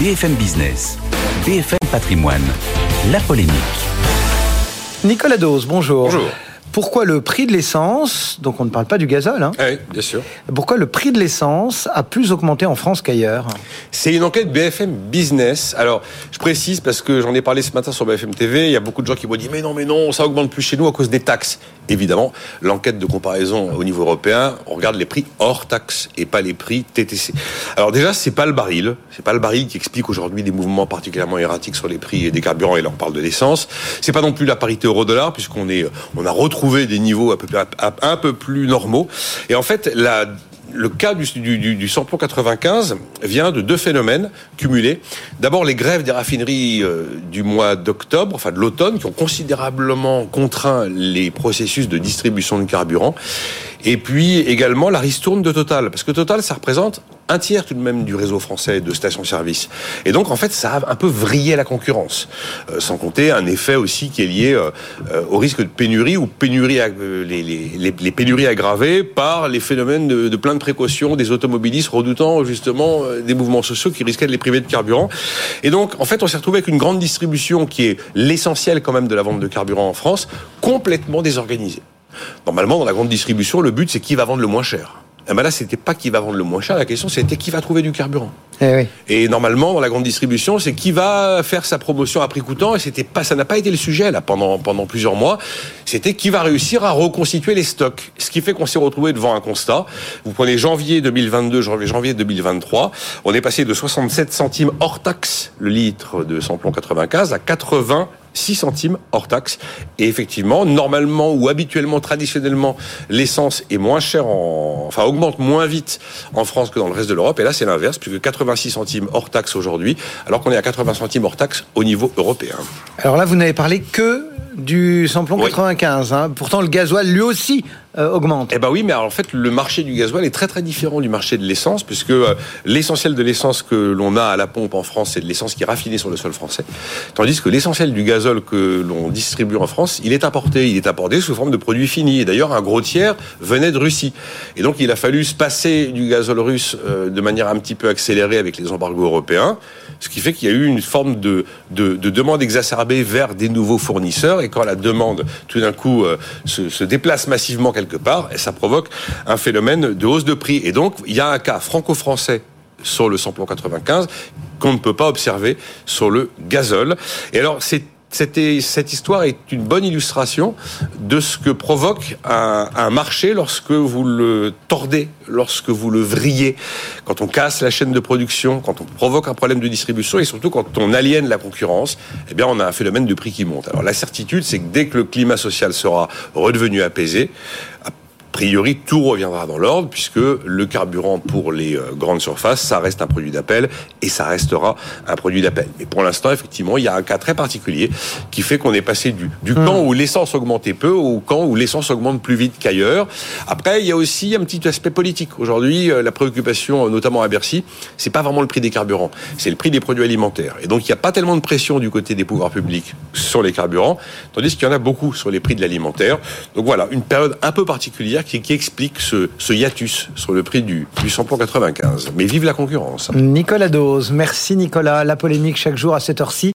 BFM Business, BFM Patrimoine, la polémique. Nicolas Dose, bonjour. Bonjour. Pourquoi le prix de l'essence, donc on ne parle pas du gazole, hein, Oui, bien sûr. pourquoi le prix de l'essence a plus augmenté en France qu'ailleurs? C'est une enquête BFM Business. Alors, je précise parce que j'en ai parlé ce matin sur BFM TV. Il y a beaucoup de gens qui m'ont dit mais non, mais non, ça augmente plus chez nous à cause des taxes. Évidemment, l'enquête de comparaison au niveau européen, on regarde les prix hors taxes et pas les prix TTC. Alors déjà, c'est pas le baril, c'est pas le baril qui explique aujourd'hui des mouvements particulièrement erratiques sur les prix des carburants. Et là, on parle de l'essence. C'est pas non plus la parité euro-dollar puisqu'on est, on a retrouvé des niveaux un peu, plus normaux. Et en fait, le cas du, du, du, du samplon 95 vient de deux phénomènes cumulés. D'abord, les grèves des raffineries euh, du mois d'octobre, enfin de l'automne, qui ont considérablement contraint les processus de distribution de carburant. Et puis également la ristourne de Total, parce que Total, ça représente un tiers tout de même du réseau français de stations-service. Et donc, en fait, ça a un peu vrillé la concurrence. Euh, sans compter un effet aussi qui est lié euh, euh au risque de pénurie ou pénurie, les, les, les, pénuries aggravées par les phénomènes de, de plein de précautions des automobilistes redoutant justement euh, des mouvements sociaux qui risquaient de les priver de carburant. Et donc, en fait, on s'est retrouvé avec une grande distribution qui est l'essentiel quand même de la vente de carburant en France, complètement désorganisée. Normalement, dans la grande distribution, le but, c'est qui va vendre le moins cher. Et ben là, c'était pas qui va vendre le moins cher. La question, c'était qui va trouver du carburant. Eh. Et normalement, dans la grande distribution, c'est qui va faire sa promotion à prix coûtant. Et c'était pas, ça n'a pas été le sujet là pendant pendant plusieurs mois. C'était qui va réussir à reconstituer les stocks. Ce qui fait qu'on s'est retrouvé devant un constat. Vous prenez janvier 2022, janvier 2023, on est passé de 67 centimes hors taxe le litre de samplon 95 à 80 6 centimes hors taxe. Et effectivement, normalement ou habituellement, traditionnellement, l'essence est moins chère, en, enfin augmente moins vite en France que dans le reste de l'Europe. Et là, c'est l'inverse, puisque 86 centimes hors taxe aujourd'hui, alors qu'on est à 80 centimes hors taxe au niveau européen. Alors là, vous n'avez parlé que du samplon oui. 95. Hein. Pourtant, le gasoil, lui aussi, euh, augmente. Eh ben oui, mais alors, en fait, le marché du gasoil est très très différent du marché de l'essence, puisque euh, l'essentiel de l'essence que l'on a à la pompe en France, c'est de l'essence qui est raffinée sur le sol français, tandis que l'essentiel du gazole que l'on distribue en France, il est importé. Il est importé sous forme de produits finis. Et d'ailleurs, un gros tiers venait de Russie. Et donc, il a fallu se passer du gazole russe euh, de manière un petit peu accélérée avec les embargos européens, ce qui fait qu'il y a eu une forme de, de, de demande exacerbée vers des nouveaux fournisseurs. Et quand la demande, tout d'un coup, euh, se, déplace massivement quelque part, ça provoque un phénomène de hausse de prix. Et donc, il y a un cas franco-français sur le samplon 95 qu'on ne peut pas observer sur le gazole. Et alors, c'est cette, histoire est une bonne illustration de ce que provoque un, un, marché lorsque vous le tordez, lorsque vous le vrillez, quand on casse la chaîne de production, quand on provoque un problème de distribution et surtout quand on aliène la concurrence, eh bien on a un phénomène de prix qui monte. Alors la certitude, c'est que dès que le climat social sera redevenu apaisé, priori, tout reviendra dans l'ordre puisque le carburant pour les grandes surfaces, ça reste un produit d'appel et ça restera un produit d'appel. Mais pour l'instant, effectivement, il y a un cas très particulier qui fait qu'on est passé du, du mmh. camp où l'essence augmentait peu au camp où l'essence augmente plus vite qu'ailleurs. Après, il y a aussi un petit aspect politique. Aujourd'hui, la préoccupation, notamment à Bercy, c'est pas vraiment le prix des carburants, c'est le prix des produits alimentaires. Et donc, il n'y a pas tellement de pression du côté des pouvoirs publics sur les carburants, tandis qu'il y en a beaucoup sur les prix de l'alimentaire. Donc voilà, une période un peu particulière qui, qui explique ce, ce, hiatus sur le prix du, du samplon 95. Mais vive la concurrence. Nicolas Dose, merci Nicolas. La polémique chaque jour à cette heure-ci